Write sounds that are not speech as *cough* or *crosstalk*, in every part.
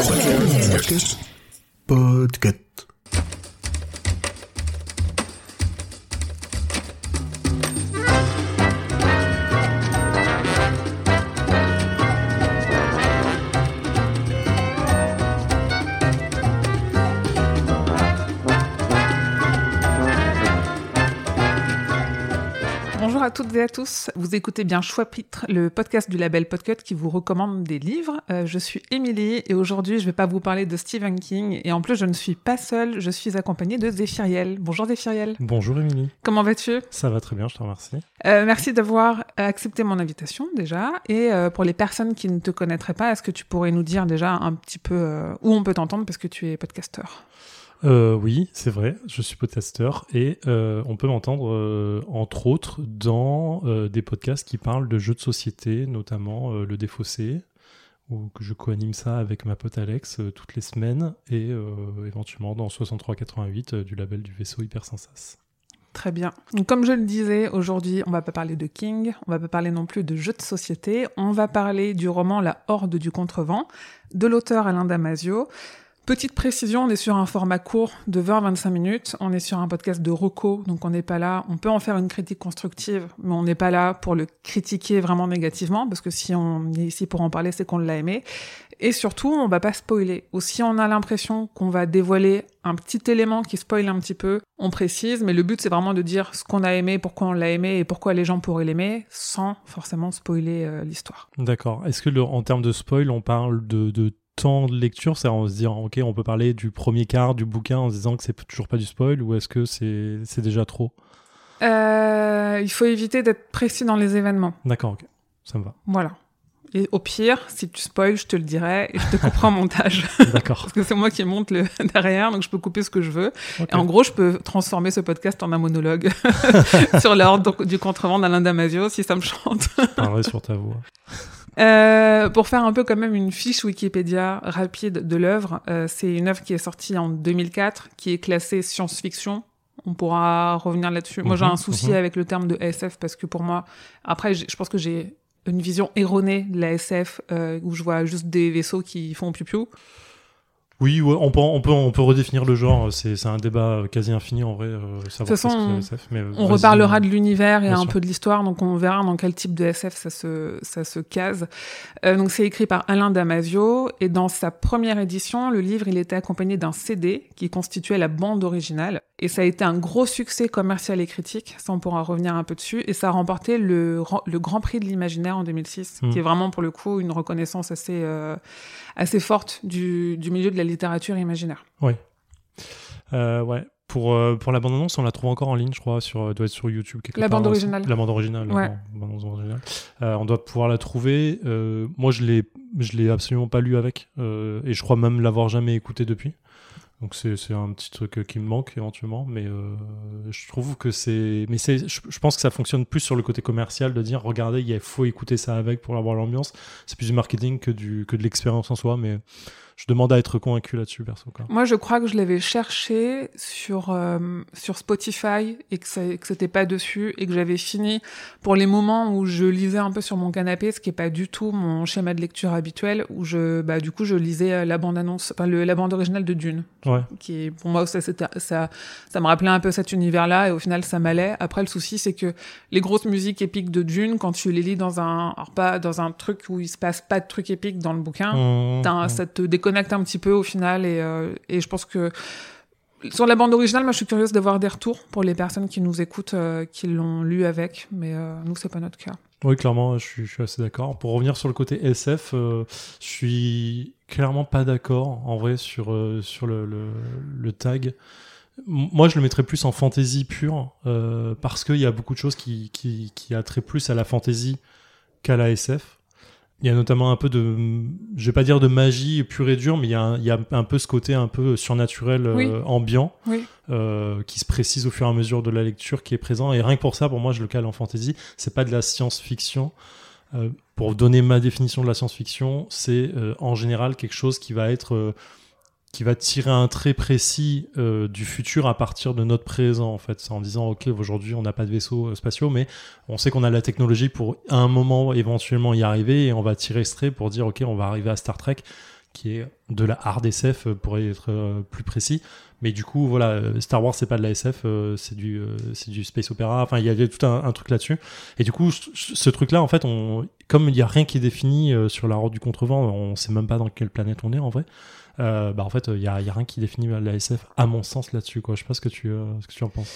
Podcast. Podcast. À toutes et à tous. Vous écoutez bien Choix-Pitre, le podcast du label Podcut qui vous recommande des livres. Euh, je suis Émilie et aujourd'hui, je ne vais pas vous parler de Stephen King. Et en plus, je ne suis pas seule, je suis accompagnée de Zéphiriel. Bonjour Zéphiriel. Bonjour Émilie. Comment vas-tu? Ça va très bien, je te remercie. Euh, Merci d'avoir accepté mon invitation déjà. Et euh, pour les personnes qui ne te connaîtraient pas, est-ce que tu pourrais nous dire déjà un petit peu où on peut t'entendre parce que tu es podcasteur? Euh, oui, c'est vrai, je suis podcasteur et euh, on peut m'entendre euh, entre autres dans des podcasts qui parlent de jeux de société, notamment Le Défaussé, où que je co-anime ça avec ma pote Alex toutes les semaines et éventuellement dans 6388 euh, du label du vaisseau Hyper Sensas. Très bien. Comme je le disais, aujourd'hui, on va pas parler de King, on va pas parler non plus de jeux de société, on va parler du roman La Horde du Contrevent, de l'auteur Alain Damasio. Petite précision, on est sur un format court de 20-25 minutes, on est sur un podcast de reco, donc on n'est pas là, on peut en faire une critique constructive, mais on n'est pas là pour le critiquer vraiment négativement, parce que si on est ici pour en parler, c'est qu'on l'a aimé. Et surtout, on va pas spoiler. Ou si on a l'impression qu'on va dévoiler un petit élément qui spoil un petit peu, on précise, mais le but c'est vraiment de dire ce qu'on a aimé, pourquoi on l'a aimé et pourquoi les gens pourraient l'aimer, sans forcément spoiler euh, l'histoire. D'accord. Est-ce que le- en termes de spoil, on parle de, de temps de lecture, c'est en se disant, ok, on peut parler du premier quart du bouquin en se disant que c'est toujours pas du spoil, ou est-ce que c'est c'est déjà trop? Euh, il faut éviter d'être précis dans les événements. D'accord, ok, ça me va. Voilà. Et au pire, si tu spoil, je te le dirai et je te couperai en *laughs* montage. D'accord. Parce que c'est moi qui monte le *laughs* derrière, donc je peux couper ce que je veux. Et en gros, je peux transformer ce podcast en un monologue *laughs* sur l'ordre du contrevent d'Alain Damasio, si ça me chante. Je parlerai sur ta voix. Euh, pour faire un peu quand même une fiche Wikipédia rapide de l'œuvre, euh, c'est une œuvre qui est sortie en 2004, qui est classée science-fiction. On pourra revenir là-dessus. Moi, j'ai Mhm, un souci mhm. avec le terme de SF parce que pour moi, après, je pense que j'ai une vision erronée de la SF euh, où je vois juste des vaisseaux qui font piou-piou. Oui, ouais, on, peut, on, peut, on peut redéfinir le genre, c'est c'est un débat quasi infini en vrai, euh, savoir façon, la SF, mais, euh, On reparlera de l'univers et un sûr. peu de l'histoire, donc on verra dans quel type de SF ça se, ça se case. Euh, donc c'est écrit par Alain Damasio, et dans sa première édition, le livre il était accompagné d'un CD qui constituait la bande originale, et ça a été un gros succès commercial et critique, ça on pourra revenir un peu dessus, et ça a remporté le, le Grand Prix de l'imaginaire en 2006, Mm. qui est vraiment pour le coup une reconnaissance assez, euh, assez forte du, du milieu de la littérature imaginaire. Euh, ouais. Pour, euh, pour la bande-annonce, on la trouve encore en ligne, je crois, sur, euh, doit être sur YouTube. quelque La part. bande originale. La bande originale. Ouais. ban- bande-annonce originale. Euh, on doit pouvoir la trouver. Moi, je l'ai, je l'ai absolument pas lu avec, et je crois même l'avoir jamais écouté depuis. Donc c'est, c'est un petit truc qui me manque éventuellement, mais je trouve que c'est, mais c'est, je, je pense que ça fonctionne plus sur le côté commercial de dire, regardez, il faut écouter ça avec pour avoir l'ambiance. C'est plus du marketing que du que de l'expérience en soi, mais je demande à être convaincu là-dessus, perso. Quoi. Moi, je crois que je l'avais cherché sur, euh, sur Spotify et que, ça- que c'était pas dessus et que j'avais fini pour les moments où je lisais un peu sur mon canapé, ce qui est pas du tout mon schéma de lecture habituel, où je, bah, du coup, je lisais euh, la bande-annonce, enfin, le, la bande originale de Dune, Ouais. qui pour moi, ça, ça, ça me rappelait un peu cet univers-là et au final, ça m'allait. Après, le souci, c'est que les grosses musiques épiques de Dune, quand tu les lis dans un, alors pas dans un truc où il se passe pas de trucs épiques dans le bouquin, Mmh, un- mmh. ça te déconnecte un petit peu au final et, euh, et je pense que sur la bande originale, moi je suis curieuse d'avoir des retours pour les personnes qui nous écoutent, euh, qui l'ont lu avec, mais euh, nous c'est pas notre cas. Oui, clairement, je suis, assez d'accord. Pour revenir sur le côté SF, je suis clairement pas d'accord en vrai sur, sur le, le, tag. Moi, je le mettrais plus en fantasy pure parce qu'il y a beaucoup de choses qui, qui, qui attraient plus à la fantasy qu'à la SF. Il y a notamment un peu de, je vais pas dire de magie pure et dure, mais il y a un, il y a un peu ce côté un peu surnaturel, euh, ambiant Oui. euh, qui se précise au fur et à mesure de la lecture qui est présent. Et rien que pour ça, pour moi, je le cale en fantasy. C'est pas de la science-fiction. Euh, pour donner ma définition de la science-fiction, c'est en général quelque chose qui va être qui va tirer un trait précis euh, du futur à partir de notre présent en fait en disant ok aujourd'hui on n'a pas de vaisseaux euh, spatiaux mais on sait qu'on a la technologie pour à un moment éventuellement y arriver et on va tirer ce trait pour dire ok on va arriver à Star Trek qui est de la hard SF pour être euh, plus précis. Mais du coup, voilà, euh, Star Wars c'est pas de la SF, euh, c'est du euh, du space opéra. Enfin, il y a tout un, truc là-dessus. Et du coup, ce, ce truc-là, en fait, comme il y a rien qui est défini euh, sur la horde du contrevent, on sait même pas dans quelle planète on est en vrai. Euh, bah en fait, il y a, y a rien qui définit la SF à mon sens là-dessus. Quoi. Je sais pas ce que tu euh, ce que tu en penses.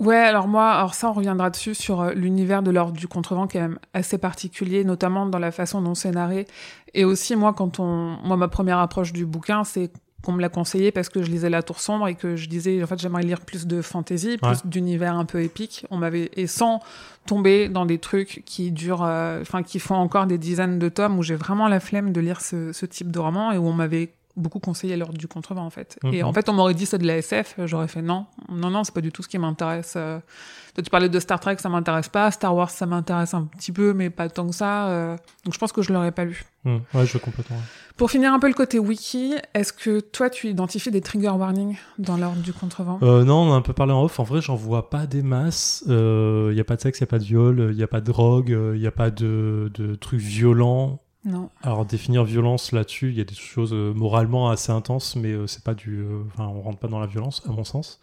Ouais, alors moi, alors ça, on reviendra dessus sur euh, l'univers de l'ordre du contrevent, qui est quand même assez particulier, notamment dans la façon dont c'est narré. Et aussi, moi, quand on, moi, ma première approche du bouquin, c'est qu'on me l'a conseillé parce que je lisais La Tour Sombre et que je disais, en fait, j'aimerais lire plus de fantasy, plus Ouais. d'univers un peu épique. On m'avait, et sans tomber dans des trucs qui durent, euh, enfin, qui font encore des dizaines de tomes où j'ai vraiment la flemme de lire ce, ce type de roman et où on m'avait beaucoup conseillé l'ordre du contrevent en fait. Et Mhm. en fait, on m'aurait dit c'est de la SF, j'aurais fait non, non, non, c'est pas du tout ce qui m'intéresse. Euh, Toi, tu parlais de Star Trek, ça m'intéresse pas. Star Wars, ça m'intéresse un petit peu, mais pas tant que ça. euh, Donc je pense que je l'aurais pas lu. Hmm. Ouais, je veux complètement. ouais. Pour finir un peu le côté wiki, est-ce que toi, tu identifies des trigger warnings dans l'ordre du contrevent Euh, non, on a un peu parlé en off. En vrai, j'en vois pas des masses. Il y a pas de sexe, il y a pas de viol, il y a pas de drogue, il y a pas de, de trucs violents. Non. Alors définir violence là-dessus, il y a des choses euh, moralement assez intenses, mais euh, c'est pas du, euh, on rentre pas dans la violence à mon sens.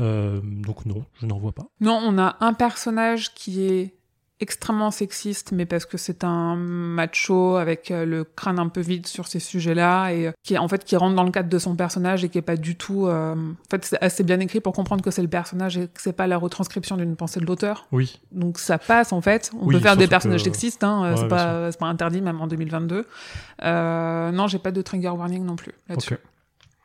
Euh, donc non, je n'en vois pas. Non, on a un personnage qui est extrêmement sexiste, mais parce que c'est un macho avec euh, le crâne un peu vide sur ces sujets-là et euh, qui en fait qui rentre dans le cadre de son personnage et qui est pas du tout. euh, En fait, c'est assez bien écrit pour comprendre que c'est le personnage et que c'est pas la retranscription d'une pensée de l'auteur. Oui, Donc ça passe en fait. On Oui, peut faire des que- personnages sexistes, hein, euh, Ouais, c'est pas c'est pas interdit même en 2022. Euh, non, j'ai pas de trigger warning non plus là-dessus. ok.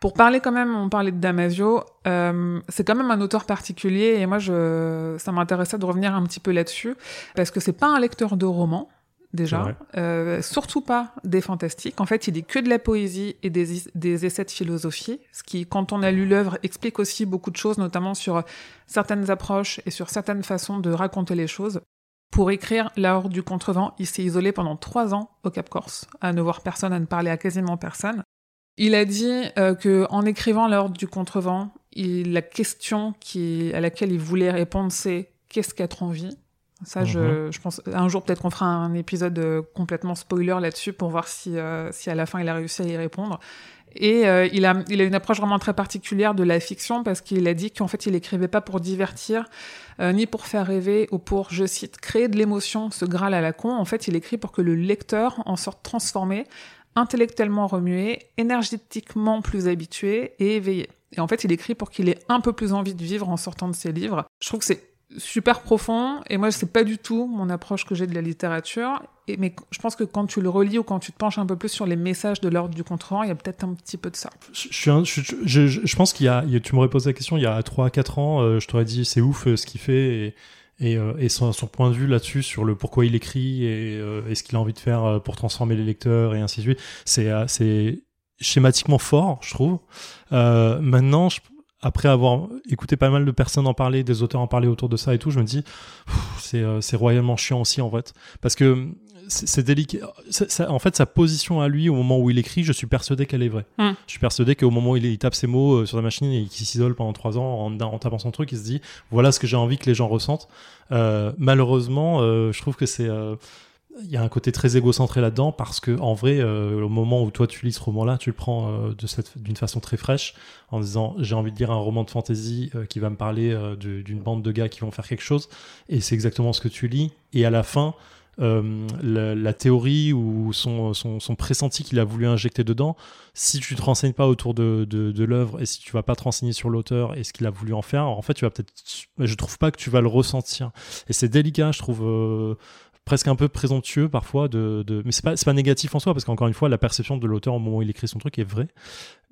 Pour parler quand même, on parlait de Damasio, euh, c'est quand même un auteur particulier et moi je, ça m'intéressait de revenir un petit peu là-dessus parce que c'est pas un lecteur de romans déjà, euh, surtout pas des fantastiques. En fait, il lit que de la poésie et des, des essais de philosophie, ce qui, quand on a lu l'œuvre, explique aussi beaucoup de choses, notamment sur certaines approches et sur certaines façons de raconter les choses. Pour écrire La Horde du Contrevent, il s'est isolé pendant trois ans au Cap Corse, à ne voir personne, à ne parler à quasiment personne. Il a dit euh, que en écrivant La Horde du Contrevent, il, la question qui, à laquelle il voulait répondre, c'est qu'est-ce qu'être en vie? Ça, je, je pense, un jour peut-être qu'on fera un épisode euh, complètement spoiler là-dessus pour voir si, euh, si à la fin il a réussi à y répondre. Et euh, il, a, il a une approche vraiment très particulière de la fiction parce qu'il a dit qu'en fait il écrivait pas pour divertir, euh, ni pour faire rêver ou pour, je cite, créer de l'émotion, ce graal à la con. En fait, il écrit pour que le lecteur en sorte transformé, intellectuellement remué, énergétiquement plus habitué et éveillé. Et en fait, il écrit pour qu'il ait un peu plus envie de vivre en sortant de ses livres. Je trouve que c'est super profond et moi c'est pas du tout mon approche que j'ai de la littérature mais je pense que quand tu le relis ou quand tu te penches un peu plus sur les messages de l'ordre du contrevent il y a peut-être un petit peu de ça Je, pense qu'il y a, tu m'aurais posé la question il y a 3-4 ans, euh, je t'aurais dit c'est ouf euh, ce qu'il fait et, et, euh, et son, son point de vue là-dessus sur le pourquoi il écrit et, euh, et ce qu'il a envie de faire euh, pour transformer les lecteurs et ainsi de suite. C'est, schématiquement fort, je trouve. Euh, maintenant, je- après avoir écouté pas mal de personnes en parler, des auteurs en parler autour de ça et tout, je me dis c'est royalement chiant aussi en fait, parce que c'est délicat. ça- en fait, sa position à lui au moment où il écrit, je suis persuadé qu'elle est vraie. Mm. Je suis persuadé qu'au moment où il, il tape ses mots euh, sur la machine et qu'il s'isole pendant trois ans en, en tapant son truc, il se dit voilà ce que j'ai envie que les gens ressentent. Euh, malheureusement, euh, je trouve que c'est il y a un côté très égocentré là-dedans parce que en vrai, euh, au moment où toi tu lis ce roman-là, tu le prends euh, de cette d'une façon très fraîche en disant j'ai envie de lire un roman de fantasy euh, qui va me parler d'une bande de gars qui vont faire quelque chose et c'est exactement ce que tu lis et à la fin euh, la, théorie ou son, son, son pressenti qu'il a voulu injecter dedans, si tu te renseignes pas autour de, de, de l'œuvre et si tu vas pas te renseigner sur l'auteur et ce qu'il a voulu en faire, en fait, tu vas peut-être, je trouve pas que tu vas le ressentir. Et c'est délicat, je trouve. euh, presque un peu présomptueux parfois de, de... mais c'est pas pas négatif en soi parce qu'encore une fois la perception de l'auteur au moment où il écrit son truc est vraie.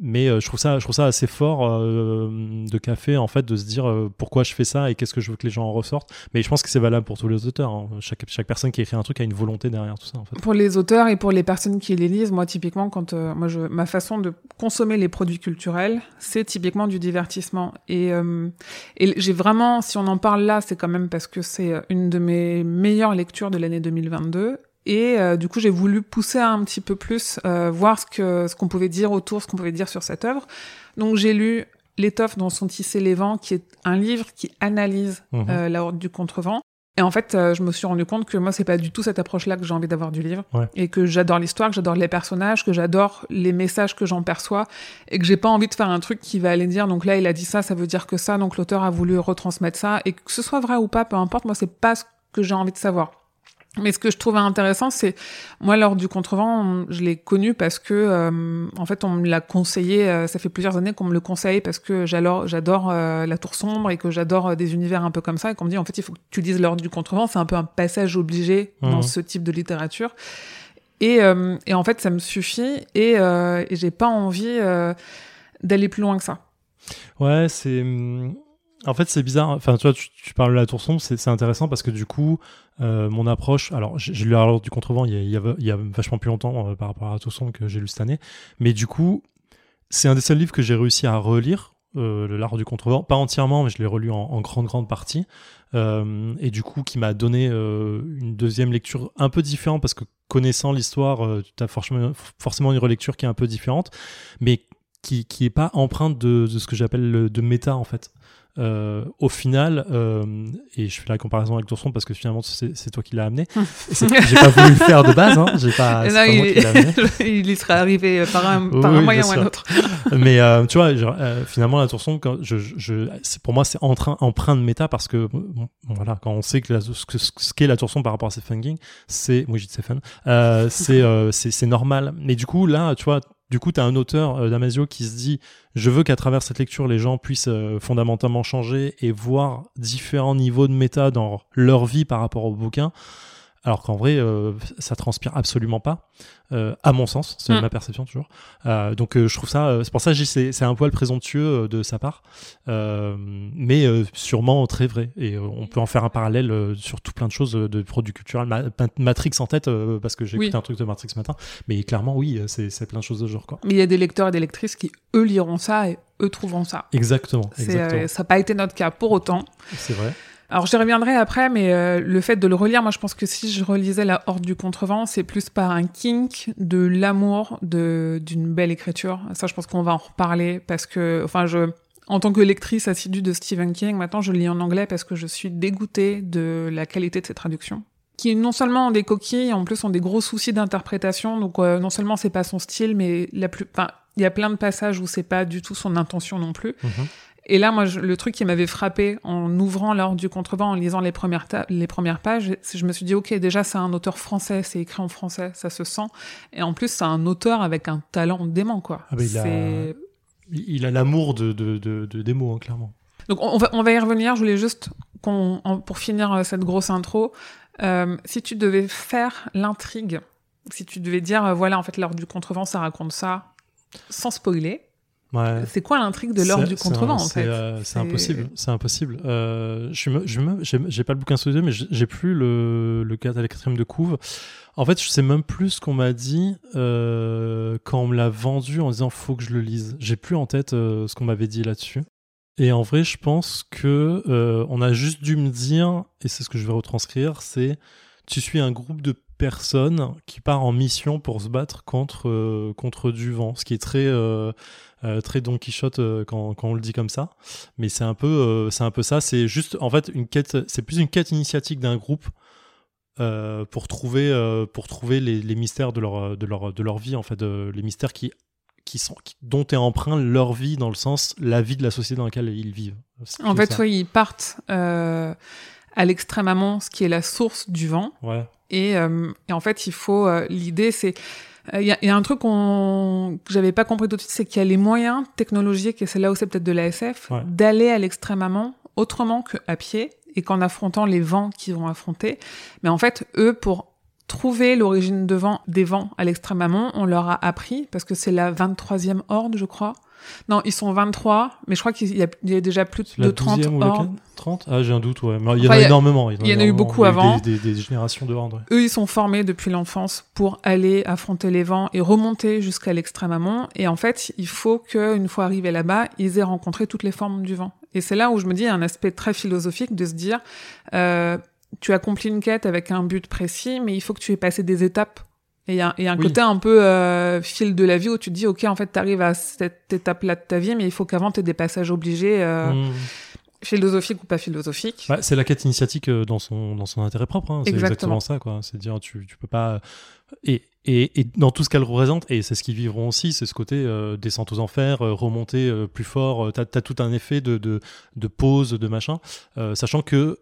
Mais euh, je trouve ça je trouve ça assez fort euh, de café en fait de se dire euh, pourquoi je fais ça et qu'est-ce que je veux que les gens en ressortent. Mais je pense que c'est valable pour tous les auteurs hein. chaque chaque personne qui écrit un truc a une volonté derrière tout ça en fait. Pour les auteurs et pour les personnes qui les lisent moi typiquement quand moi je ma façon de consommer les produits culturels c'est typiquement du divertissement. Et et j'ai vraiment si on en parle là c'est quand même parce que c'est une de mes meilleures lectures de l'année 2022 et euh, du coup, j'ai voulu pousser un petit peu plus, euh, voir ce que ce qu'on pouvait dire autour, ce qu'on pouvait dire sur cette œuvre. Donc, j'ai lu L'étoffe dont sont tissés les vents, qui est un livre qui analyse Mhm. euh, la horde du contrevent. Et en fait, je me suis rendu compte que moi, c'est pas du tout cette approche-là que j'ai envie d'avoir du livre. Ouais. Et que j'adore l'histoire, que j'adore les personnages, que j'adore les messages que j'en perçois. Et que j'ai pas envie de faire un truc qui va aller dire, donc là, il a dit ça, ça veut dire que ça, donc l'auteur a voulu retransmettre ça. Et que ce soit vrai ou pas, peu importe, moi, c'est pas ce que j'ai envie de savoir. Mais ce que je trouvais intéressant, c'est moi lors du contrevent, on- je l'ai connu parce que euh, en fait on me l'a conseillé. euh, ça fait plusieurs années qu'on me le conseille parce que j'adore, j'adore euh, la tour sombre et que j'adore des univers un peu comme ça et qu'on me dit en fait il faut que tu lises l'ordre du contrevent. C'est un peu un passage obligé dans Mhm. ce type de littérature. Et, et en fait ça me suffit et, et j'ai pas envie d'aller plus loin que ça. Ouais, c'est. En fait, c'est bizarre. Enfin, tu vois, tu, parles de la tour sombre, c'est intéressant parce que du coup, euh, mon approche. Alors, j'ai lu l'ordre du contrevent il y a, il y vachement plus longtemps euh, par rapport à la tour sombre que j'ai lu cette année. Mais du coup, c'est un des seuls livres que j'ai réussi à relire. Euh, l'art du contrevent, pas entièrement, mais je l'ai relu en, grande grande partie, et du coup qui m'a donné une deuxième lecture un peu différente parce que connaissant l'histoire, tu as forcément, forcément une relecture qui est un peu différente, mais qui qui pas empreinte de, de ce que j'appelle le- de méta en fait. Euh, au final, euh, et je fais la comparaison avec Tourson parce que finalement c'est toi qui l'as amené. C'est- J'ai pas voulu le faire de base, hein. J'ai pas. *laughs* Moi il, qui l'ai amené. *laughs* il y serait arrivé par un, par Oui, un moyen ou un autre. *laughs* Mais euh, tu vois, genre, finalement, la tourson, quand je, je, je- c'est- pour moi, c'est empreint de méta parce que, bon, voilà, quand on sait que la, ce ce qu'est la tourson par rapport à Stephen King, c'est, moi, j'ai dit c'est, c'est normal. Mais du coup, là, tu vois, du coup, tu un auteur, euh, Damasio, qui se dit, je veux qu'à travers cette lecture, les gens puissent euh, fondamentalement changer et voir différents niveaux de méta dans leur vie par rapport au bouquin. Alors qu'en vrai, euh, ça transpire absolument pas, euh, à mon sens, c'est Mm. ma perception toujours. Euh, donc euh, je trouve ça, c'est pour ça que c'est un poil présomptueux de sa part, mais sûrement très vrai. Et on peut en faire un parallèle sur tout plein de choses de produits culturels. Ma- Ma- Matrix en tête parce que j'ai Oui. écouté un truc de Matrix ce matin, mais clairement oui, c'est plein de choses de ce genre quoi. Mais il y a des lecteurs et des lectrices qui, eux, liront ça et eux trouveront ça. Exactement, exactement. ça n'a pas été notre cas pour autant. c'est vrai. Alors j'y reviendrai après, mais euh, le fait de le relire, moi je pense que si je relisais La Horde du Contrevent, c'est plus par un kink de l'amour d'une belle écriture. Ça, je pense qu'on va en reparler parce que, enfin, je, en tant que lectrice assidue de Stephen King, maintenant je lis en anglais parce que je suis dégoûtée de la qualité de ses traductions qui non seulement ont des coquilles, en plus ont des gros soucis d'interprétation. Donc euh, non seulement c'est pas son style, mais la plus, il y a plein de passages où c'est pas du tout son intention non plus. Mhm. Et là, moi, je- le truc qui m'avait frappé en ouvrant l'ordre du contrevent, en lisant les premières, les premières pages, c'est- je me suis dit, ok, déjà, c'est un auteur français, c'est écrit en français, ça se sent. Et en plus, c'est un auteur avec un talent dément, quoi. Ah bah, il a- Il l'amour de, de, de, de des mots, hein, clairement. Donc, on va, on va y revenir. Je voulais juste, qu'on, pour finir euh, cette grosse intro, euh, si tu devais faire l'intrigue, si tu devais dire, euh, voilà, en fait, l'ordre du contrevent, ça raconte ça, sans spoiler, Ouais. c'est quoi l'intrigue de l'ordre du contrevent, en fait euh, C'est impossible, c'est impossible. Euh, je j'ai pas le bouquin sous les yeux, mais j'ai plus le, le 4 à la quatrième de couve. En fait, je sais même plus ce qu'on m'a dit euh, quand on me l'a vendu en disant faut que je le lise. J'ai plus en tête euh, ce qu'on m'avait dit là-dessus. Et en vrai, je pense que on a juste dû me dire, et c'est ce que je vais retranscrire, c'est tu suis un groupe de personnes qui part en mission pour se battre contre contre du vent, ce qui est très euh, très Don Quichotte euh, quand, quand on le dit comme ça. Mais c'est un peu euh, c'est un peu ça. C'est juste en fait une quête. C'est plus une quête initiatique d'un groupe. pour trouver pour trouver les, les mystères de leur de leur de leur vie en fait les mystères qui qui sont qui- dont est emprunt leur vie dans le sens la vie de la société dans laquelle ils vivent En fait, ça. oui, ils partent à l'extrême amont, ce qui est la source du vent. ouais Et, euh, et en fait, il faut. euh, L'idée, c'est. Il y, a- y a un truc qu'on- que j'avais pas compris tout de suite, c'est qu'il y a les moyens technologiques, et c'est là où c'est peut-être de la SF, Ouais. d'aller à l'extrême amont autrement qu'à pied et qu'en affrontant les vents qu'ils vont affronter. Mais en fait, eux, pour trouver l'origine de vent, des vents à l'extrême amont, on leur a appris, parce que c'est la 23e horde, je crois. Non, ils sont 23, mais je crois qu'il y, a- il y a déjà plus de 30 12e ou la hordes. 30 ah j'ai un doute ouais mais il y en Enfin, a énormément il y en a eu beaucoup avant. des, des- des générations de. Eux, ils sont formés depuis l'enfance pour aller affronter les vents et remonter jusqu'à l'extrême amont. Et en fait, il faut qu'une fois arrivés là-bas, ils aient rencontré toutes les formes du vent. Et c'est là où je me dis, il y a un aspect très philosophique de se dire, euh, tu accomplis une quête avec un but précis, mais il faut que tu aies passé des étapes. Et il y a, un Oui. côté un peu euh, fil de la vie où tu te dis, ok, en fait, t'arrives à cette étape-là de ta vie, mais il faut qu'avant, t'aies des passages obligés. euh, Mmh. philosophique ou pas philosophique. Bah, c'est la quête initiatique euh, dans son, dans son intérêt propre. hein. C'est Exactement. exactement ça. quoi. C'est dire, tu, tu peux pas. Et, et, et dans tout ce qu'elle représente, et c'est ce qu'ils vivront aussi, c'est ce côté euh, descente aux enfers, euh, remonter euh, plus fort. T'as as tout un effet de, de, de pause, de machin. sachant que.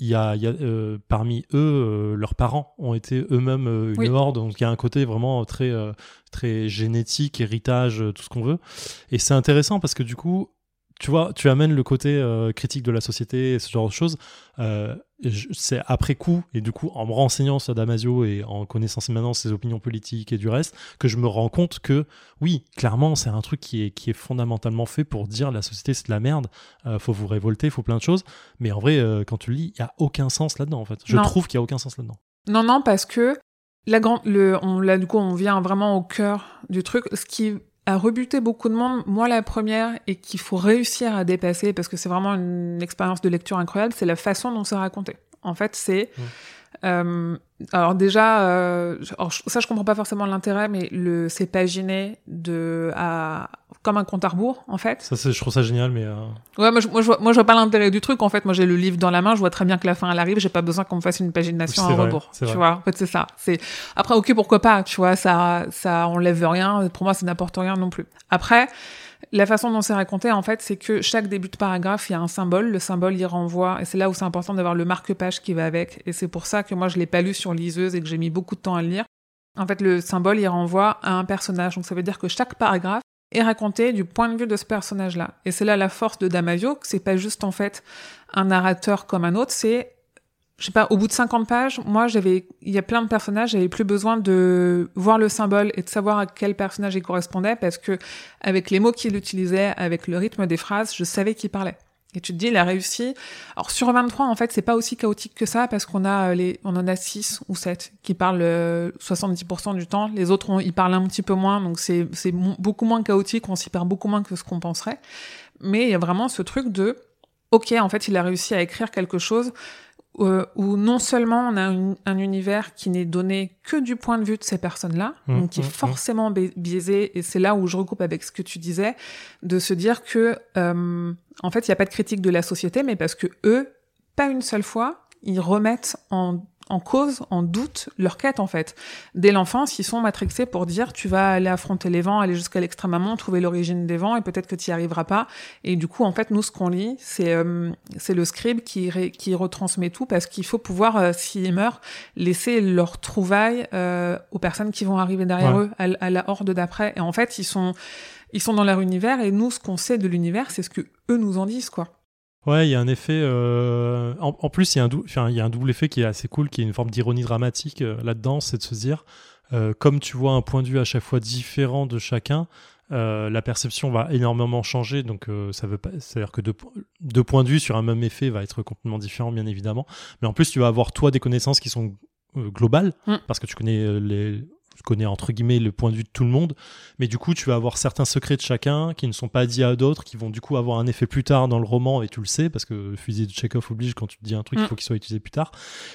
Il y a, il y a, euh, parmi eux, euh, leurs parents ont été eux-mêmes euh, une Oui. horde, donc il y a un côté vraiment très, euh, très génétique, héritage, euh, tout ce qu'on veut. Et c'est intéressant parce que du coup, tu vois, tu amènes le côté euh, critique de la société et ce genre de choses. C'est après coup, et du coup, en me renseignant sur Damasio et en connaissant maintenant ses opinions politiques et du reste, que je me rends compte que, oui, clairement, c'est un truc qui est, qui est fondamentalement fait pour dire la société c'est de la merde, euh, faut vous révolter, faut plein de choses. Mais en vrai, euh, quand tu le lis, il y a aucun sens là-dedans, en fait. Je Non. trouve qu'il y a aucun sens là-dedans. Non, non, parce que la grande, le, on, là, du coup, on vient vraiment au cœur du truc. Ce qui a rebuté beaucoup de monde, moi la première, et qu'il faut réussir à dépasser, parce que c'est vraiment une expérience de lecture incroyable, c'est la façon dont c'est raconté. En fait, c'est... euh, alors déjà, euh, alors, ça je comprends pas forcément l'intérêt, mais le c'est paginé de à comme un compte à rebours en fait. Ça, c'est- je trouve ça génial, mais. euh, Ouais, moi je, moi, je vois, moi, je vois pas l'intérêt du truc. En fait, moi, j'ai le livre dans la main, je vois très bien que la fin, elle arrive, j'ai pas besoin qu'on me fasse une pagination à vrai, rebours. Tu vrai. vois, en fait, c'est ça. C'est, après, ok, pourquoi pas, tu vois, ça, ça enlève rien. Pour moi, ça n'apporte rien non plus. Après, la façon dont c'est raconté, en fait, c'est que chaque début de paragraphe, il y a un symbole. Le symbole, il renvoie, et c'est là où c'est important d'avoir le marque-page qui va avec. Et c'est pour ça que moi, je l'ai pas lu sur liseuse et que j'ai mis beaucoup de temps à le lire. En fait, le symbole, il renvoie à un personnage. Donc, ça veut dire que chaque paragraphe est raconté du point de vue de ce personnage-là. Et c'est là la force de Damasio, que c'est pas juste, en fait, un narrateur comme un autre, c'est, je sais pas, au bout de 50 pages, moi, j'avais, il y a plein de personnages, j'avais plus besoin de voir le symbole et de savoir à quel personnage il correspondait, parce que, avec les mots qu'il utilisait, avec le rythme des phrases, je savais qui parlait. Et tu te dis, il a réussi. Alors, sur 23, en fait, c'est pas aussi chaotique que ça, parce qu'on a euh, les, on en a 6 ou 7 qui parlent euh, 70% du temps. Les autres, ils parlent un petit peu moins, donc c'est, c'est beaucoup moins chaotique, on s'y perd beaucoup moins que ce qu'on penserait. Mais il y a vraiment ce truc de, ok, en fait, il a réussi à écrire quelque chose euh, où non seulement on a un univers qui n'est donné que du point de vue de ces personnes-là, Mmh, donc qui est mmh, mmh. forcément bi- biaisé, et c'est là où je recoupe avec ce que tu disais, de se dire que, euh, en fait, il n'y a pas de critique de la société, mais parce que eux, pas une seule fois, ils remettent en, en cause, en doute leur quête, en fait. Dès l'enfance, ils sont matrixés pour dire tu vas aller affronter les vents, aller jusqu'à l'extrême amont, trouver l'origine des vents, et peut-être que tu n'y arriveras pas. Et du coup, en fait, nous, ce qu'on lit, c'est euh, c'est le scribe qui, ré- qui retransmet tout, parce qu'il faut pouvoir, euh, s'ils meurent, laisser leur trouvaille euh, aux personnes qui vont arriver derrière Ouais. eux, à, à la horde d'après. Et en fait, ils sont, ils sont dans leur univers, et nous, ce qu'on sait de l'univers, c'est ce que eux nous en disent, quoi. Ouais, il y a un effet. euh, En, en plus, il y, a un dou- enfin, il y a un double effet qui est assez cool, qui est une forme d'ironie dramatique euh, là-dedans, c'est de se dire, euh, comme tu vois un point de vue à chaque fois différent de chacun, la perception va énormément changer. Donc, ça veut pas. C'est-à-dire que deux, deux points de vue sur un même effet va être complètement différent, bien évidemment. Mais en plus, tu vas avoir toi des connaissances qui sont globales, Mm. parce que tu connais les. Tu connais entre guillemets le point de vue de tout le monde, mais du coup tu vas avoir certains secrets de chacun qui ne sont pas dits à d'autres, qui vont du coup avoir un effet plus tard dans le roman, et tu le sais, parce que le fusil de Chekhov oblige quand tu te dis un truc, Mm. il faut qu'il soit utilisé plus tard.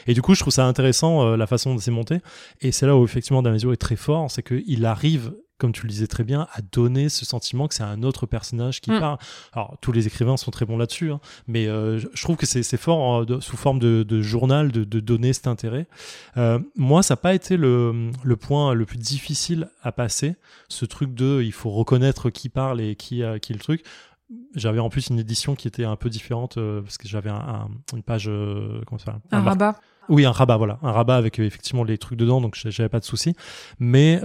Et du coup je trouve ça intéressant euh, la façon dont c'est monté, et c'est là où effectivement Damasio est très fort, c'est qu'il arrive, comme tu le disais très bien, à donner ce sentiment que c'est un autre personnage qui Mm. parle. Alors tous les écrivains sont très bons là-dessus, hein, mais euh, je- trouve que c'est fort euh, de- sous forme de, de journal de, de donner cet intérêt. Euh, moi, ça n'a pas été le, le point le plus difficile à passer, ce truc de il faut reconnaître qui parle et qui, qui est le truc. J'avais en plus une édition qui était un peu différente euh, parce que j'avais un- un- une page. euh, comment ça Un rabat. Oui, un rabat, voilà. Un rabat avec euh, effectivement les trucs dedans, donc j'avais pas de souci. Mais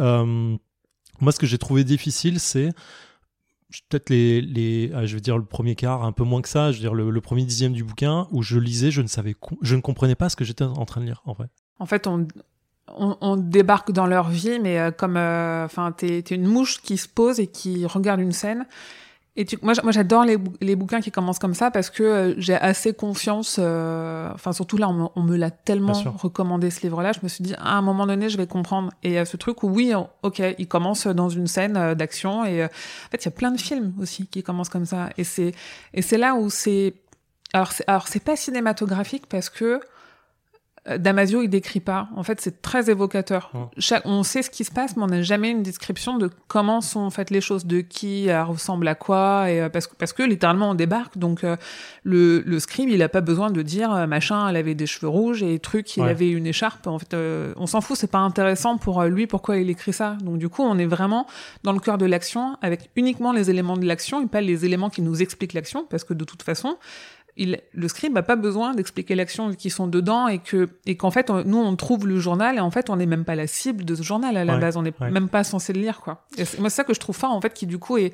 moi, ce que j'ai trouvé difficile, c'est peut-être les, les ah, je veux dire le premier quart un peu moins que ça je veux dire le, premier dixième du bouquin où je lisais je ne savais je ne comprenais pas ce que j'étais en train de lire en vrai En fait, on, on, débarque dans leur vie, mais euh, comme, euh, enfin, t'es t'es une mouche qui se pose et qui regarde une scène. Et tu, moi, j'adore les, bou- les bouquins qui commencent comme ça parce que euh, j'ai assez confiance. euh, Enfin, surtout là, on, me- on me l'a tellement recommandé ce livre-là. Je me suis dit, à un moment donné, je vais comprendre. Et il y a ce truc où oui, on- ok, il commence dans une scène euh, d'action. Et euh, en fait, il y a plein de films aussi qui commencent comme ça. Et c'est et c'est là où c'est alors c'est alors c'est pas cinématographique parce que Damasio, il décrit pas. En fait, c'est très évocateur. On sait ce qui se passe, mais on n'a jamais une description de comment sont faites les choses, de qui euh, ressemble à quoi, et euh, parce que parce que littéralement on débarque. Donc euh, le, le scribe, il a pas besoin de dire euh, machin, elle avait des cheveux rouges et truc, il Ouais. avait une écharpe. En fait, euh, on s'en fout, c'est pas intéressant pour euh, lui pourquoi il écrit ça. Donc du coup, on est vraiment dans le cœur de l'action avec uniquement les éléments de l'action et pas les éléments qui nous expliquent l'action, parce que de toute façon, il, le scribe n'a pas besoin d'expliquer l'action qu'ils sont dedans et que et qu'en fait on- nous on trouve le journal et en fait on n'est même pas la cible de ce journal à la Ouais, base. On n'est ouais. même pas censé le lire quoi. Et c'est moi c'est ça que je trouve fort en fait qui du coup est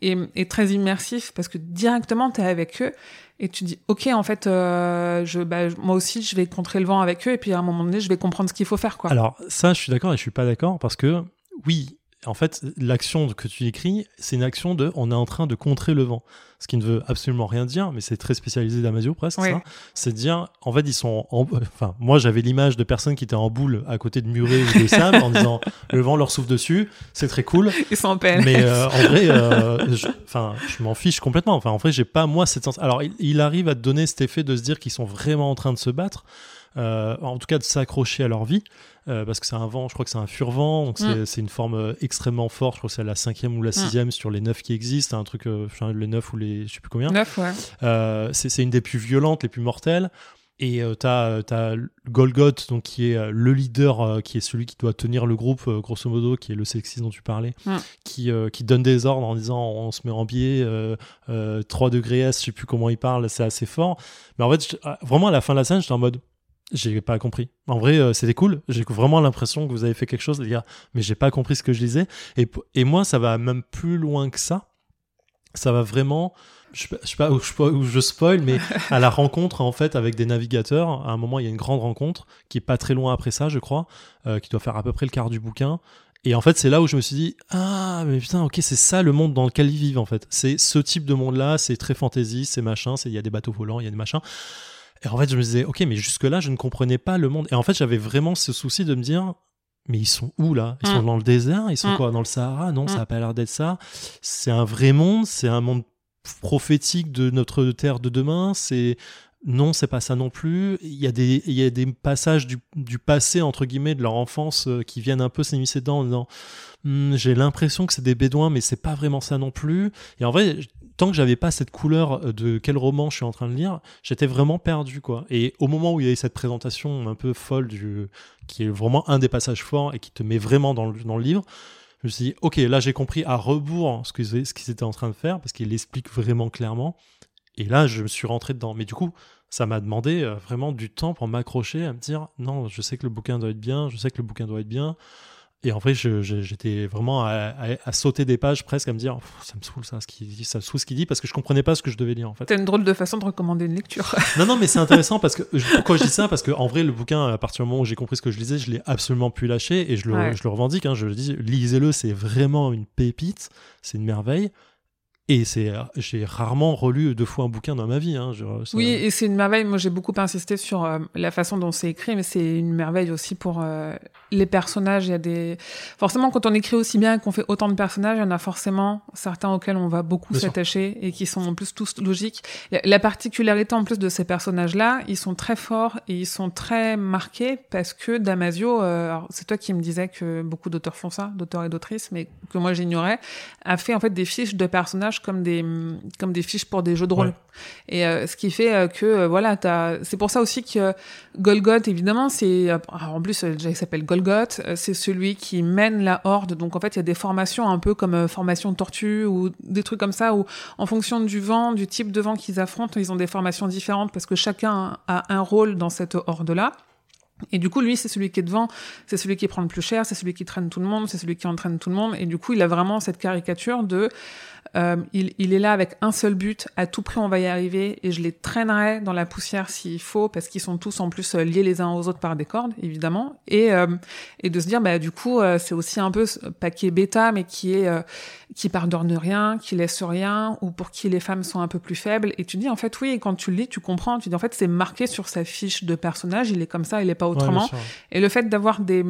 est, est très immersif parce que directement tu es avec eux et tu dis ok en fait euh, je bah, moi aussi je vais contrer le vent avec eux et puis à un moment donné je vais comprendre ce qu'il faut faire quoi. Alors, ça, je suis d'accord et je suis pas d'accord parce que, oui, en fait, l'action que tu décris, c'est une action de on est en train de contrer le vent. Ce qui ne veut absolument rien dire, mais c'est très spécialisé d'Amasio presque, Oui. ça. C'est dire, en fait, ils sont en. Enfin, moi, j'avais l'image de personnes qui étaient en boule à côté de murets ou de sable en disant le vent leur souffle dessus, c'est très cool. *laughs* ils sont en PLS. Mais euh, en vrai, euh, *laughs* je, enfin, je m'en fiche complètement. Enfin, en vrai, j'ai pas moi cette sens. Alors, il, il arrive à te donner cet effet de se dire qu'ils sont vraiment en train de se battre, euh, en tout cas de s'accrocher à leur vie, euh, parce que c'est un vent. Je crois que c'est un furvent, donc c'est c'est une forme euh, extrêmement forte. Je crois que c'est la cinquième ou la sixième sur les neuf qui existent, un truc, euh, enfin, les neuf ou les, je sais plus combien. neuf ouais c'est une des plus violentes, les plus mortelles. Et euh, t'as as Golgoth, donc qui est euh, le leader, euh, qui est celui qui doit tenir le groupe, grosso modo, qui est le sexiste dont tu parlais, Mm. qui, qui donne des ordres en disant on se met en biais, euh, euh, 3 degrés S, je sais plus comment il parle, c'est assez fort. Mais en fait, je- vraiment à la fin de la scène, j'étais en mode j'ai pas compris. En vrai, euh, c'était cool. J'ai vraiment l'impression que vous avez fait quelque chose, les gars, mais j'ai pas compris ce que je lisais. Et, et moi, ça va même plus loin que ça. Ça va vraiment. Je sais pas, je sais pas où, je, où je spoil, mais à la *laughs* rencontre en fait avec des navigateurs. À un moment, il y a une grande rencontre qui est pas très loin après ça, je crois, euh, qui doit faire à peu près le quart du bouquin. Et en fait, c'est là où je me suis dit ah mais putain, ok, c'est ça le monde dans lequel ils vivent en fait. C'est ce type de monde-là, c'est très fantasy, c'est machin, c'est il y a des bateaux volants, il y a des machins. Et en fait, je me disais ok, mais jusque là, je ne comprenais pas le monde. Et en fait, j'avais vraiment ce souci de me dire mais ils sont où là? Ils sont Mm. dans le désert? Ils sont Mm. quoi Dans le Sahara? Non, ça Mm. a pas l'air d'être ça. C'est un vrai monde, c'est un monde prophétique de notre terre de demain. C'est non, c'est pas ça non plus. Il y a des, passages du, passé entre guillemets de leur enfance euh, qui viennent un peu s'immiscer dedans en disant Hmm, j'ai l'impression que c'est des bédouins, mais c'est pas vraiment ça non plus. Et en vrai, tant que j'avais pas cette couleur euh, de quel roman je suis en train de lire, j'étais vraiment perdu quoi. Et au moment où il y a eu cette présentation un peu folle du, qui est vraiment un des passages forts et qui te met vraiment dans le, livre, je me suis dit, ok, là j'ai compris à rebours ce qu'ils qu'ils étaient en train de faire, parce qu'il l'explique vraiment clairement. Et là, je me suis rentré dedans. Mais du coup, ça m'a demandé euh, vraiment du temps pour m'accrocher, à me dire, non, je sais que le bouquin doit être bien, je sais que le bouquin doit être bien. Et en vrai, j'étais vraiment à, à- à sauter des pages presque, à me dire, ça me saoule ça, ce qu'il dit, ça me saoule ce qu'il dit, parce que je comprenais pas ce que je devais lire en fait. c'est une drôle de façon de recommander une lecture *laughs* Non, non, mais c'est intéressant parce que pourquoi je dis ça? Parce que en vrai, le bouquin, à partir du moment où j'ai compris ce que je lisais, je l'ai absolument plus lâché et je le, Ouais. je le revendique. hein, je le dis, lisez-le, c'est vraiment une pépite, c'est une merveille. Et c'est, j'ai rarement relu deux fois un bouquin dans ma vie. Hein, je- ça- Oui, et c'est une merveille. Moi, j'ai beaucoup insisté sur euh, la façon dont c'est écrit, mais c'est une merveille aussi pour euh, les personnages. Il y a des forcément quand on écrit aussi bien, et qu'on fait autant de personnages, il y en a forcément certains auxquels on va beaucoup s'attacher et qui sont en plus tous logiques. La- La particularité en plus de ces personnages-là, ils sont très forts et ils sont très marqués parce que Damasio, euh, c'est toi qui me disais que beaucoup d'auteurs font ça, d'auteurs et d'autrices, mais que moi j'ignorais, a fait en fait des fiches de personnages comme des comme des fiches pour des jeux de rôle. Ouais. Et euh, ce qui fait euh, que euh, voilà, t'as... c'est pour ça aussi que Golgoth, évidemment, c'est alors, en plus déjà il s'appelle Golgoth, c'est celui qui mène la horde. Donc en fait il y a des formations un peu comme formation tortue ou des trucs comme ça où en fonction du vent, du type de vent qu'ils affrontent, ils ont des formations différentes parce que chacun a un rôle dans cette horde là. Et du coup, lui, c'est celui qui est devant, c'est celui qui prend le plus cher, c'est celui qui traîne tout le monde, c'est celui qui entraîne tout le monde. Et du coup, il a vraiment cette caricature de, euh, il, il est là avec un seul but, à tout prix on va y arriver, et je les traînerai dans la poussière s'il faut, parce qu'ils sont tous en plus euh, liés les uns aux autres par des cordes, évidemment. Et, euh, et de se dire, bah du coup, euh, c'est aussi un peu ce paquet bêta, mais qui est, euh, qui pardonne rien, qui laisse rien, ou pour qui les femmes sont un peu plus faibles. Et tu dis, en fait, oui, quand tu le lis, tu comprends. Tu dis, en fait, c'est marqué sur sa fiche de personnage, il est comme ça, il est pas autrement. Et le fait d'avoir des,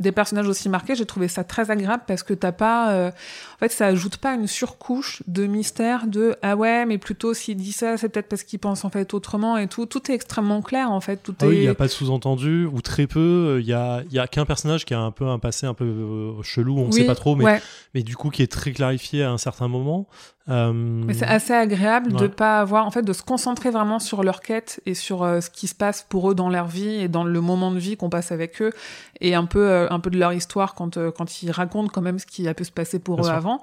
des personnages aussi marqués, j'ai trouvé ça très agréable parce que t'as pas, euh, en fait, ça ajoute pas une surcouche de mystère de ah ouais, mais plutôt s'il dit ça, c'est peut-être parce qu'il pense en fait autrement et tout. Tout est extrêmement clair en fait. Tout Ah est. oui, il n'y a pas de sous-entendu ou très peu. Il y a, il y a qu'un personnage qui a un peu un passé un peu euh, chelou, on ne Oui, sait pas trop, mais, ouais. mais du coup qui est très clarifié à un certain moment. Euh, Mais c'est assez agréable de pas avoir, en fait, de se concentrer vraiment sur leur quête et sur euh, ce qui se passe pour eux dans leur vie et dans le moment de vie qu'on passe avec eux et un peu, euh, un peu de leur histoire quand, euh, quand ils racontent quand même ce qui a pu se passer pour Bien eux sûr. avant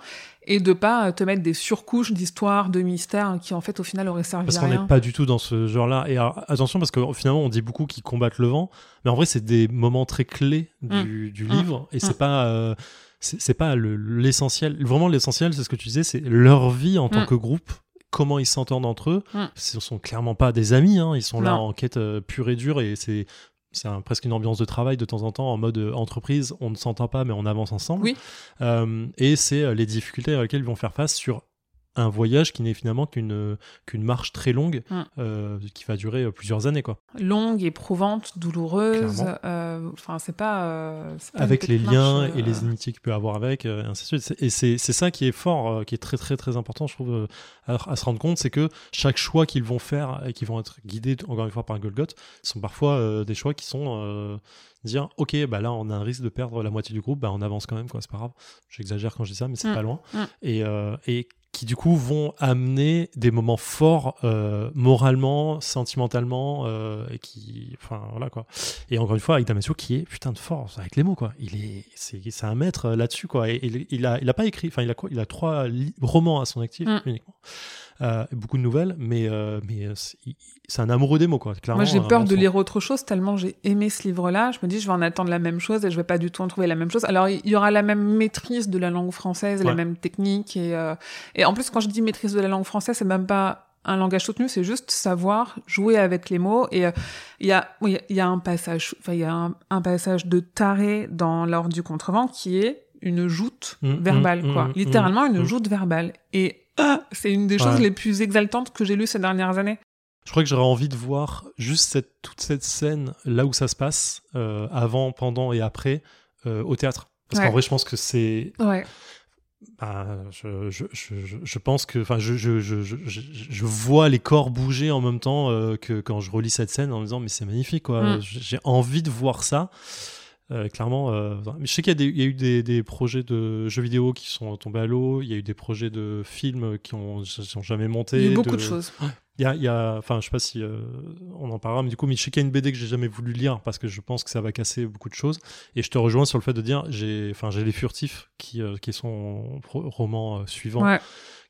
et de pas euh, te mettre des surcouches d'histoire, de mystère qui en fait au final auraient servi Parce à qu'on rien. n'est pas du tout dans ce genre-là. Et alors, attention, parce que finalement, on dit beaucoup qu'ils combattent le vent, mais en vrai, c'est des moments très clés du, du Mm. livre, et c'est pas. C'est pas le- l'essentiel. Vraiment, l'essentiel, c'est ce que tu disais, c'est leur vie en tant Mm. que groupe, comment ils s'entendent entre eux. Mm. Ce sont clairement pas des amis, hein, ils sont là Non. en quête euh, pure et dure, et c'est. C'est un- presque une ambiance de travail de temps en temps en mode euh, entreprise, on ne s'entend pas mais on avance ensemble. Oui. Euh, et c'est les difficultés auxquelles ils vont faire face sur un voyage qui n'est finalement qu'une qu'une marche très longue Mm. euh, qui va durer euh, plusieurs années quoi. Longue, éprouvante, douloureuse. Euh, Enfin, c'est pas. euh, avec les liens et les amitiés qu'il peut avoir avec et ainsi de suite. C'est- Et c'est ça qui est fort, qui est très très très important, je trouve, à, à se rendre compte, c'est que chaque choix qu'ils vont faire et qui vont être guidés encore une fois par Golgoth sont parfois des choix qui sont dire ok bah là on a un risque de perdre la moitié du groupe, bah on avance quand même quoi, c'est pas grave. J'exagère quand je dis ça, mais c'est Mm. pas loin. Mm. Et, euh, et qui du coup vont amener des moments forts euh, moralement, sentimentalement, euh, et qui, enfin voilà quoi. Et encore une fois avec Damasio qui est putain de fort avec les mots quoi. Il est, c'est, c'est un maître euh, là-dessus quoi. Et, il- il a, il a pas écrit, enfin il a quoi Il a trois romans à son actif Mm. uniquement, Euh, beaucoup de nouvelles, mais euh, mais euh, c'est, un amoureux des mots quoi. Clairement. Moi, j'ai un peur de lire autre chose tellement j'ai aimé ce livre-là. Je me dis, je vais en attendre la même chose et je vais pas du tout en trouver la même chose. Alors, il y aura la même maîtrise de la langue française, la même technique. Et, euh, et en plus, quand je dis maîtrise de la langue française, c'est même pas un langage soutenu, c'est juste savoir jouer avec les mots. Et euh, il y a, oui, il y a un passage, enfin, il y a un, un passage de taré dans l'ordre du contrevent qui est une joute Mm, verbale, mm, quoi. mm, Littéralement, une joute verbale. Et ah, c'est une des choses Ouais. les plus exaltantes que j'ai lues ces dernières années. Je crois que j'aurais envie de voir juste cette, toute cette scène là où ça se passe, euh, avant, pendant et après, euh, au théâtre. Parce Ouais. qu'en vrai, je pense que c'est. Ouais. bah, je, je, je, je- je pense que. Enfin, je vois les corps bouger en même temps euh, que quand je relis cette scène en me disant, mais c'est magnifique, quoi. Mm. J'ai envie de voir ça. Euh, clairement, euh, je sais qu'il y a, y eu des, des projets de jeux vidéo qui sont tombés à l'eau. Il y a eu des projets de films qui ont, qui ont jamais monté. Il y a eu beaucoup de choses. Il y a, il y a- enfin, je sais pas si euh, on en parlera, mais du coup, mais je sais qu'il y a une BD que j'ai jamais voulu lire parce que je pense que ça va casser beaucoup de choses. Et je te rejoins sur le fait de dire, j'ai, enfin, j'ai les furtifs qui, euh, qui est son pro- roman euh, suivant, Ouais.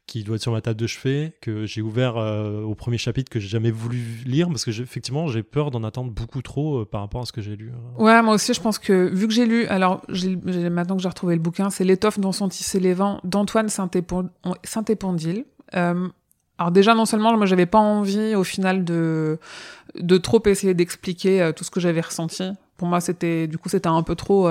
Qui doit être sur ma table de chevet, que j'ai ouvert euh, au premier chapitre que j'ai jamais voulu lire parce que effectivement, j'ai peur d'en attendre beaucoup trop euh, par rapport à ce que j'ai lu. euh. Ouais, moi aussi, je pense que vu que j'ai lu, alors j'ai- j'ai- maintenant que j'ai retrouvé le bouquin, c'est L'étoffe dont sont tissés les vents d'Antoine Saint-Épon- Saint-Épondil. Euh, alors déjà, non seulement moi j'avais pas envie au final de de trop essayer d'expliquer tout ce que j'avais ressenti. Pour moi, c'était du coup c'était un peu trop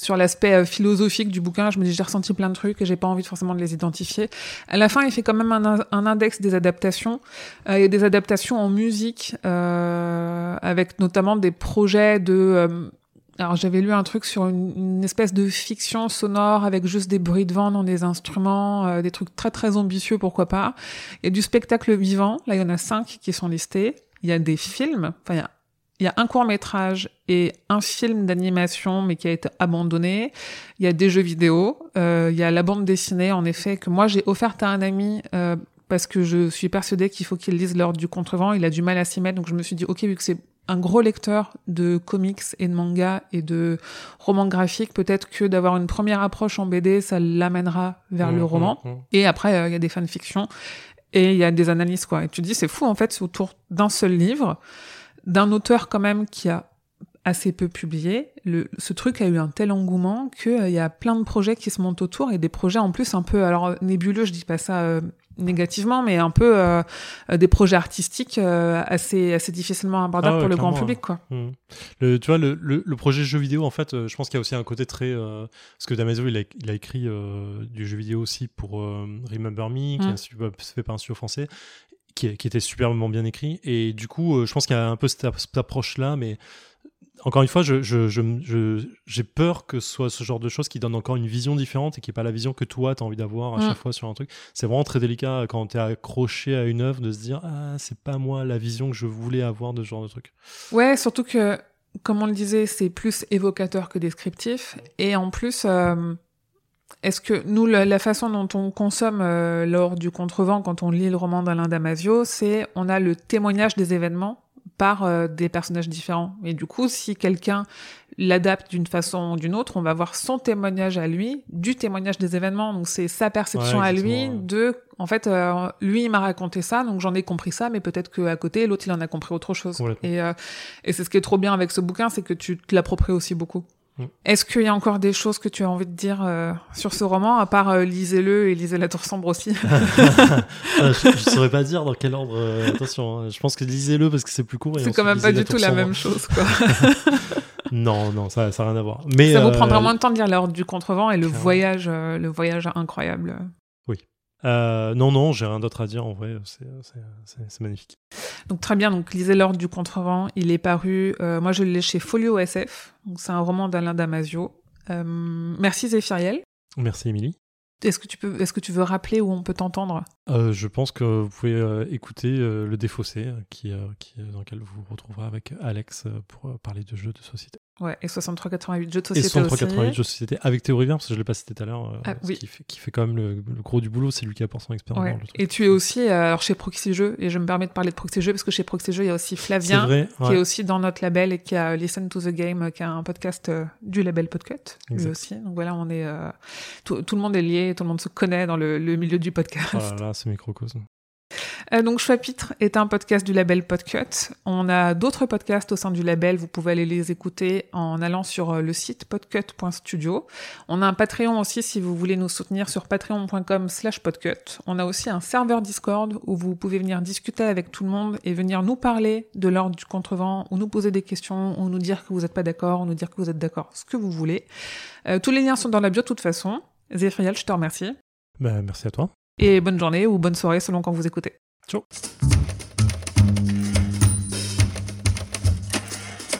sur l'aspect euh, philosophique du bouquin. Je me dis j'ai ressenti plein de trucs et j'ai pas envie forcément de les identifier. À la fin, il fait quand même un, un index des adaptations. Euh, a des adaptations en musique, euh, avec notamment des projets de... euh, alors j'avais lu un truc sur une, une espèce de fiction sonore avec juste des bruits de vent dans des instruments, euh, des trucs très très ambitieux, pourquoi pas. Il y a du spectacle vivant, là il y en a cinq qui sont listés. Il y a des films, enfin il y a, il y a un court métrage et un film d'animation mais qui a été abandonné. Il y a des jeux vidéo, euh, il y a la bande dessinée en effet que moi j'ai offerte à un ami euh, parce que je suis persuadée qu'il faut qu'il lise l'ordre du contrevent. Il a du mal à s'y mettre, donc je me suis dit, ok, vu que c'est un gros lecteur de comics et de mangas et de romans graphiques, peut-être que d'avoir une première approche en BD, ça l'amènera vers le Mmh, roman. mmh, mmh. Et après, euh, il y a des fanfictions et il y a des analyses, quoi. Et tu te dis, c'est fou, en fait, c'est autour d'un seul livre, d'un auteur quand même qui a assez peu publié. Le, ce truc a eu un tel engouement qu'il y a plein de projets qui se montent autour et des projets en plus un peu, alors nébuleux, je dis pas ça euh, négativement, mais un peu euh, euh, des projets artistiques euh, assez, assez difficilement abordables Ah ouais, pour le grand public, quoi. Mm. Le, tu vois, le, le, le projet jeu vidéo, en fait, euh, je pense qu'il y a aussi un côté très. euh, parce que Damaso, il a, il a écrit euh, du jeu vidéo aussi pour euh, Remember Me, qui Mm. est un fait par un studio français, qui, était superbement bien écrit. Et du coup, euh, je pense qu'il y a un peu cette, cette approche-là, mais encore une fois, je, je, je, j'ai peur que ce soit ce genre de choses qui donne encore une vision différente et qui n'est pas la vision que toi, tu as envie d'avoir à Mm. chaque fois sur un truc. C'est vraiment très délicat quand tu es accroché à une œuvre de se dire Ah, c'est pas moi la vision que je voulais avoir de ce genre de truc. Ouais, surtout que, comme on le disait, c'est plus évocateur que descriptif. Et en plus, euh, est-ce que nous, la, la façon dont on consomme euh, lors du contrevent, quand on lit le roman d'Alain Damasio, c'est on a le témoignage des événements par euh, des personnages différents. Et du coup, si quelqu'un l'adapte d'une façon ou d'une autre, on va voir son témoignage à lui du témoignage des événements. Donc c'est sa perception Ouais, à lui de, en fait, euh, lui il m'a raconté ça, donc j'en ai compris ça, mais peut-être qu'à côté l'autre il en a compris autre chose. Et, euh, et c'est ce qui est trop bien avec ce bouquin, c'est que tu te l'appropries aussi beaucoup. Mm. Est-ce qu'il y a encore des choses que tu as envie de dire euh, sur ce roman, à part euh, lisez-le et lisez La Tour Sombre aussi *laughs* Euh, je, je saurais pas dire dans quel ordre. euh, attention, hein. je pense que lisez-le parce que c'est plus court. C'est quand même pas du tout la même chose. Quoi. *laughs* Non, non, ça n'a rien à voir. Mais, Ça vous euh, prendra moins de temps de lire La Horde du Contrevent et le voyage, le voyage incroyable. Euh, non, non, j'ai rien d'autre à dire en vrai. C'est, magnifique. Donc très bien, donc lisez L'Ordre du Contrevent. Il est paru, euh, moi je l'ai chez Folio SF. C'est un roman d'Alain Damasio. Euh, merci Zéphiriel. Merci, Émilie. Est-ce que tu peux, est-ce que tu veux rappeler où on peut t'entendre? Je pense que vous pouvez écouter Le Défaussé, qui, qui, dans lequel vous vous retrouverez avec Alex pour parler de jeux de société. Ouais, et 6388 jeux de Et société 6388 aussi. jeux de société avec Théo Rivière, parce que je l'ai pas cité tout à l'heure, euh, Ah, oui. qui, fait, qui fait quand même le, le gros du boulot, c'est lui qui apporte son expérience Ouais. Et tu es aussi euh, alors chez Proxy Jeux, et je me permets de parler de Proxy Jeux parce que chez Proxy Jeux, il y a aussi C'est Flavien, vrai, qui est aussi dans notre label et qui a Listen to the Game, qui a un podcast euh, du label Podcut, lui aussi. Donc voilà, on est tout, tout le monde est lié, tout le monde se connaît dans le, le milieu du podcast. Oh là là, ce microcosme. Euh, donc Chapitre est un podcast du label Podcut. On a d'autres podcasts au sein du label. Vous pouvez aller les écouter en allant sur euh, le site podcut.studio. On a un Patreon aussi si vous voulez nous soutenir sur patreon.com slash podcut. On a aussi un serveur Discord où vous pouvez venir discuter avec tout le monde et venir nous parler de l'ordre du contrevent ou nous poser des questions ou nous dire que vous n'êtes pas d'accord ou nous dire que vous êtes d'accord, ce que vous voulez. Euh, tous les liens sont dans la bio de toute façon. Zéphiriel, je te remercie. Bah, merci à toi. Et bonne journée ou bonne soirée selon quand vous écoutez. Ciao.